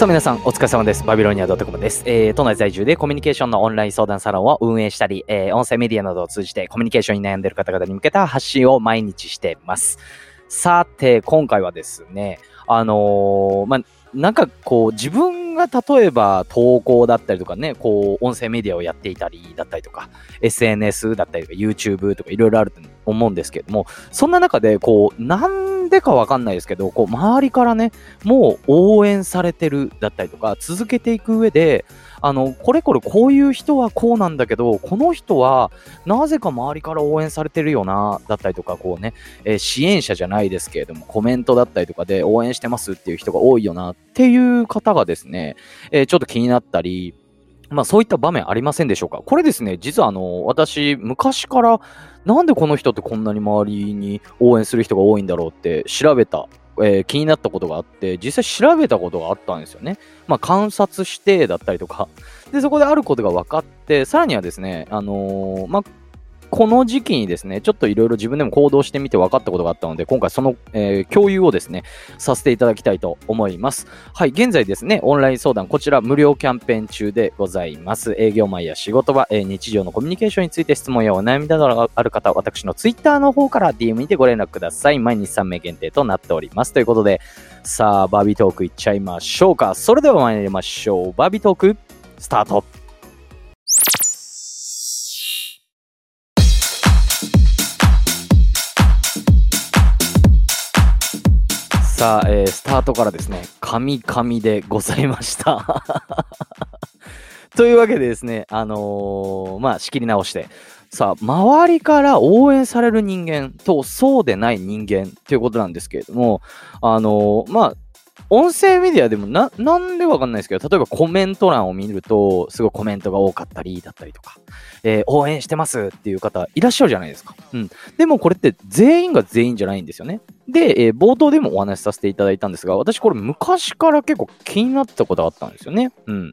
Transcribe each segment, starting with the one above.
さあ皆さんお疲れ様です。バビロニア .com です。えー、都内在住でコミュニケーションのオンライン相談サロンを運営したり、えー、音声メディアなどを通じてコミュニケーションに悩んでいる方々に向けた発信を毎日しています。さて、今回はですね、あのーまあ、なんかこう自分が例えば投稿だったりとかね、こう音声メディアをやっていたりだったりとか、SNS だったりとか YouTube とかいろいろあると思うんですけれども、そんな中でこう、なんでかわかんないですけど、こう周りからね、もう応援されてるだったりとか、続けていく上で、あの、これこれこういう人はこうなんだけど、この人はなぜか周りから応援されてるよな、だったりとか、こうね、えー支援者じゃないですけれども、コメントだったりとかで応援してますっていう人が多いよなっていう方がですね、えーちょっと気になったり、まあそういった場面ありませんでしょうか？これですね、実はあの、私、昔から、なんでこの人ってこんなに周りに応援する人が多いんだろうって調べた、えー気になったことがあって、実際調べたことがあったんですよね。まあ観察してだったりとか。で、そこであることが分かって、さらにはですね、あのーまあ、この時期にですね、ちょっといろいろ自分でも行動してみて分かったことがあったので、今回その、えー共有をですね、させていただきたいと思います。はい、現在ですね、オンライン相談、こちら無料キャンペーン中でございます。営業マンや仕事場、えー日常のコミュニケーションについて質問やお悩みなどがある方、私のツイッターの方から DM にてご連絡ください。毎日3名限定となっております。ということで、さあ、バービートークいっちゃいましょうか。それでは参りましょう。バービートーク、スタート。さあ、えースタートからですね、神々でございました。というわけでですね、あのーまあ、仕切り直して、さあ、周りから応援される人間とそうでない人間ということなんですけれども、あのーまあ、音声メディアでもな、なんでわかんないですけど、例えばコメント欄を見ると、すごいコメントが多かったりだったりとか、えー応援してますっていう方いらっしゃるじゃないですか。うん。でもこれって全員が全員じゃないんですよね。で、えー冒頭でもお話しさせていただいたんですが、私これ昔から結構気になってたことあったんですよね。うん。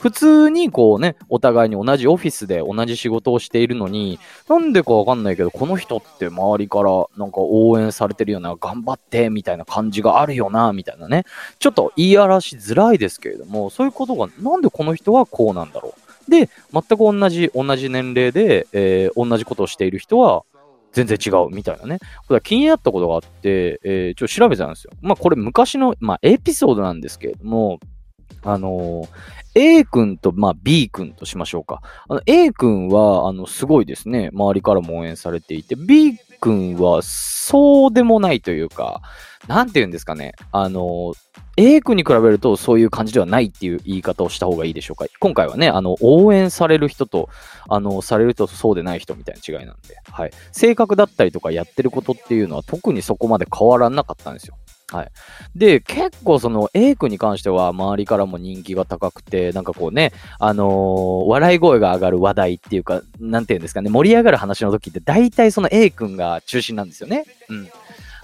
普通にこうね、お互いに同じオフィスで同じ仕事をしているのに、なんでかわかんないけど、この人って周りからなんか応援されてるような、頑張ってみたいな感じがあるよな、みたいなね。ちょっと言い表しづらいですけれども、そういうことが、なんでこの人はこうなんだろう。で、全く同じ、同じ年齢で、えー同じことをしている人は、全然違うみたいなね。これ気になったことがあって、えーちょっと調べたんですよ。まあこれ昔の、まあエピソードなんですけれども、あのー A 君と、まあ、B 君としましょうか。あの A 君は、あの、すごいですね。周りからも応援されていて、B 君は、そうでもないというか、なんて言うんですかね。あの、A 君に比べるとそういう感じではないっていう言い方をした方がいいでしょうか。今回はね、あの、応援される人と、あの、される人とそうでない人みたいな違いなんで、はい。性格だったりとかやってることっていうのは特にそこまで変わらなかったんですよ。はい。で、結構その A 君に関しては周りからも人気が高くて、なんかこうね、あのー笑い声が上がる話題っていうか、なんていうんですかね、盛り上がる話の時って大体その A 君が中心なんですよね。うん。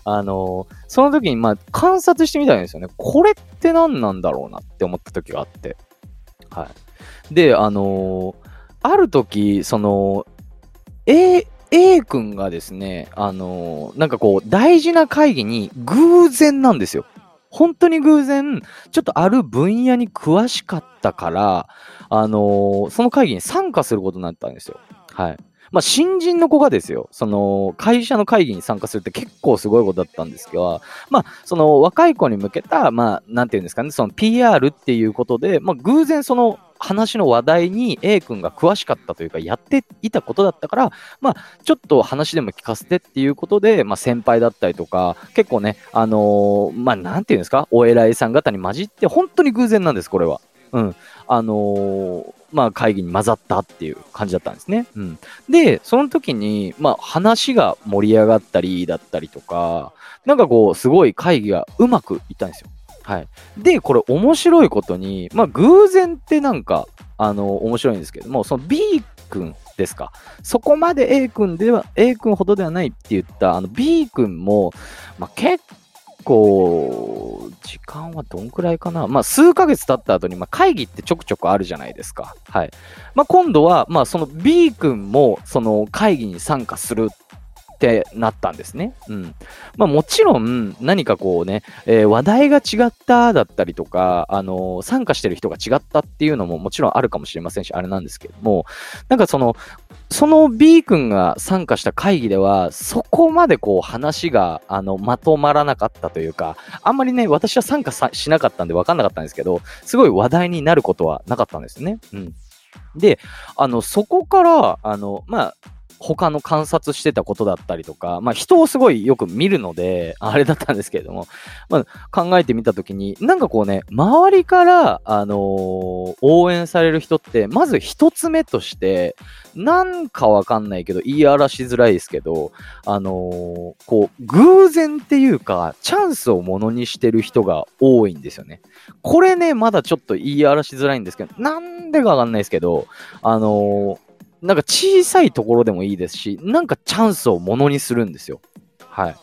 あのその時にまあ観察してみたいんですよね。これって何なんだろうなって思った時があって。はい。で、あのある時、その、A、A 君がですね、あのなんかこう、大事な会議に偶然なんですよ。本当に偶然、ちょっとある分野に詳しかったから、あのーその会議に参加することになったんですよ。はい。まあ、新人の子がですよ、その、会社の会議に参加するって結構すごいことだったんですけど、まあ、その、若い子に向けた、まあ、なんていうんですかね、その PR っていうことで、まあ、偶然その話の話題に A 君が詳しかったというか、やっていたことだったから、まあ、ちょっと話でも聞かせてっていうことで、まあ、先輩だったりとか、結構ね、あのーまあ、なんていうんですか、お偉いさん方に混じって、本当に偶然なんです、これは。うん。あのーまあ、会議に混ざったっていう感じだったんですね。うん。で、その時に、まあ、話が盛り上がったりだったりとか、なんかこう、すごい会議がうまくいったんですよ。はい。で、これ面白いことに、まあ、偶然ってなんか、あの、面白いんですけども、その B 君ですか。そこまで A 君では、A 君ほどではないって言った、あの B 君も、まあ、結構、時間はどんくらいかな？まあ、数ヶ月経った後に、まあ、会議ってちょくちょくあるじゃないですか。はい。まあ、今度は、まあ、その B 君も、その会議に参加するっってなったんですね。うん。まあもちろん何かこうね、えー、話題が違っただったりとか、あのー、参加してる人が違ったっていうのももちろんあるかもしれませんし、あれなんですけども、なんかその、その B 君が参加した会議では、そこまでこう話が、あの、まとまらなかったというか、あんまりね、私は参加しなかったんで分かんなかったんですけど、すごい話題になることはなかったんですね。うん。で、あの、そこから、あの、まあ、他の観察してたことだったりとか、まあ人をすごいよく見るので、あれだったんですけれども、まあ考えてみたときに、なんかこうね、周りから、あのー、応援される人って、まず一つ目として、なんかわかんないけど、言い荒らしづらいですけど、あのー、こう、偶然っていうか、チャンスをものにしてる人が多いんですよね。これね、まだちょっと言い荒らしづらいんですけど、なんでかわかんないですけど、あのー、なんか小さいところでもいいですし、なんかチャンスをものにするんですよ。はい。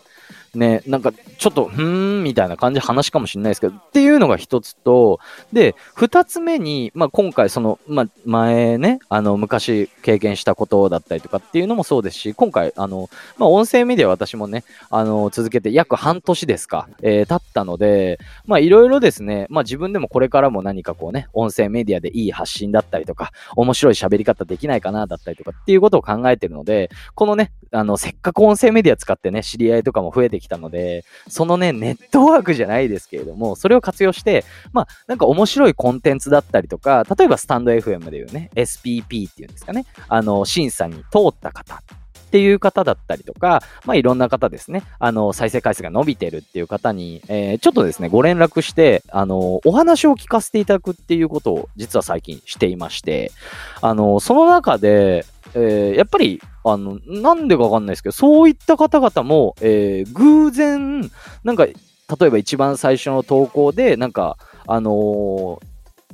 ね、なんかちょっと、ふーんみたいな感じ話かもしれないですけど、っていうのが一つと、で、二つ目に、まあ、今回その、まあ、前ね、あの、昔経験したことだったりとかっていうのもそうですし、今回、あの、まあ、音声メディア私もね、あの、続けて約半年ですか、えー、経ったので、まあ、いろいろですね、まあ、自分でもこれからも何かこうね、音声メディアでいい発信だったりとか、面白い喋り方できないかなだったりとかっていうことを考えてるので、このね、あの、せっかく音声メディア使ってね、知り合いとかも増えてきたので、そのね、ネットワークじゃないですけれども、それを活用して、まあ、なんか面白いコンテンツだったりとか、例えばスタンド FM でいうね、SPP っていうんですかね、あの、審査に通った方っていう方だったりとか、まあいろんな方ですね、あの、再生回数が伸びてるっていう方に、えー、ちょっとですね、ご連絡して、あの、お話を聞かせていただくっていうことを実は最近していまして、あの、その中で、えー、やっぱり、あの、なんでかわかんないですけど、そういった方々も、えー、偶然、なんか、例えば一番最初の投稿で、なんか、あのー、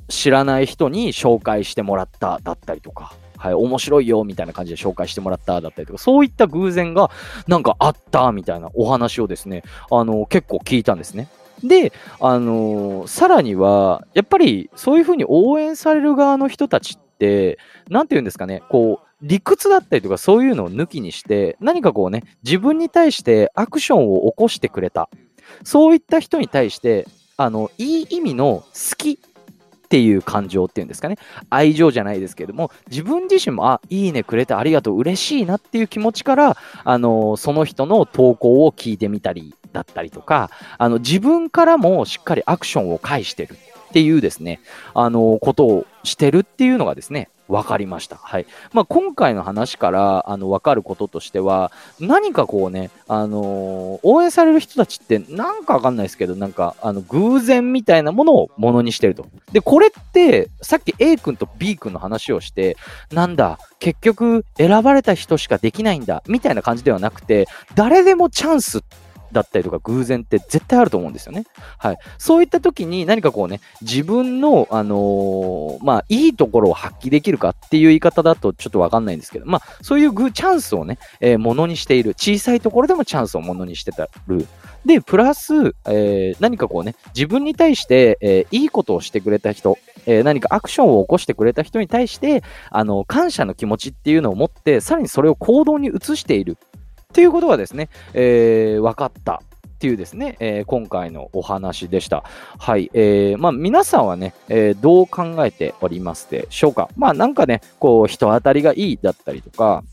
知らない人に紹介してもらっただったりとか、はい、面白いよみたいな感じで紹介してもらっただったりとか、そういった偶然がなんかあったみたいなお話をですね、あの、結構聞いたんですね。で、あのー、さらには、やっぱりそういうふうに応援される側の人たちって、なんて言うんですかね、こう、理屈だったりとかそういうのを抜きにして、何かこうね、自分に対してアクションを起こしてくれた。そういった人に対して、あの、いい意味の好きっていう感情っていうんですかね。愛情じゃないですけれども、自分自身も、あ、いいねくれてありがとう、嬉しいなっていう気持ちから、あの、その人の投稿を聞いてみたりだったりとか、あの、自分からもしっかりアクションを返してるっていうですね、あの、ことをしてるっていうのがですね、分かりました。はい。まあ、今回の話から、あの、分かることとしては、何かこうね、あのー、応援される人たちって、なんかわかんないですけど、なんか、あの、偶然みたいなものをものにしてると。で、これって、さっき A 君と B 君の話をして、なんだ、結局、選ばれた人しかできないんだ、みたいな感じではなくて、誰でもチャンスだったりとか偶然って絶対あると思うんですよね。はい。そういった時に何かこうね、自分の、あのー、まあ、いいところを発揮できるかっていう言い方だとちょっとわかんないんですけど、まあ、そういうグチャンスをね、えー、ものにしている。小さいところでもチャンスをものにしてたる。で、プラス、えー、何かこうね、自分に対して、えー、いいことをしてくれた人、えー、何かアクションを起こしてくれた人に対して、あの、感謝の気持ちっていうのを持って、さらにそれを行動に移している。っていうことがですね、えー、分かったっていうですね、えー、今回のお話でした。はい。えー、まあ皆さんはね、えー、どう考えておりますでしょうかまあなんかね、こう人当たりがいいだったりとか、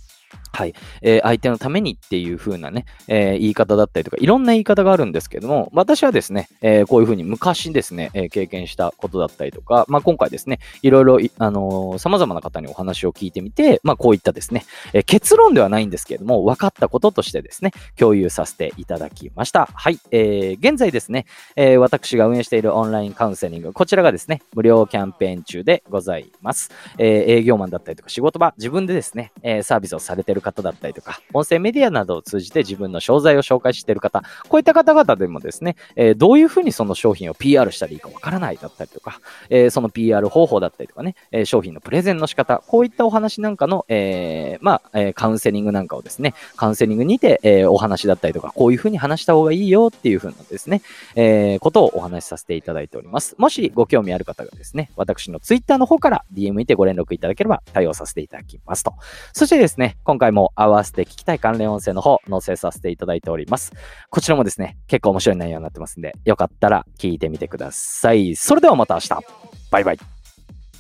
はい。えー、相手のためにっていう風なね、えー、言い方だったりとか、いろんな言い方があるんですけども、私はですね、えー、こういう風に昔ですね、え経験したことだったりとか、まあ、今回ですね、いろいろ、あの様々な方にお話を聞いてみて、まあ、こういったですね、え結論ではないんですけれども、分かったこととしてですね、共有させていただきました。はい。え現在ですね、え私が運営しているオンラインカウンセリング、こちらがですね、無料キャンペーン中でございます。え営業マンだったりとか仕事場、自分でですね、えサービスをされている方だったりとか、音声メディアなどを通じて自分の商材を紹介している方、こういった方々でもですね、えー、どういうふうにその商品を PR したらいいかわからないだったりとか、えー、その PR 方法だったりとかね、え、商品のプレゼンの仕方、こういったお話なんかの、えまあ、えカウンセリングなんかをですね、カウンセリングにて、えお話だったりとか、こういうふうに話した方がいいよっていうふうなですね、えことをお話しさせていただいております。もしご興味ある方がですね、私の Twitter の方から DM にてご連絡いただければ対応させていただきますと。そしてですね、今回も合わせて聞きたい関連音声の方、載せさせていただいております。こちらもですね、結構面白い内容になってますんで、よかったら聞いてみてください。それではまた明日。バイバイ。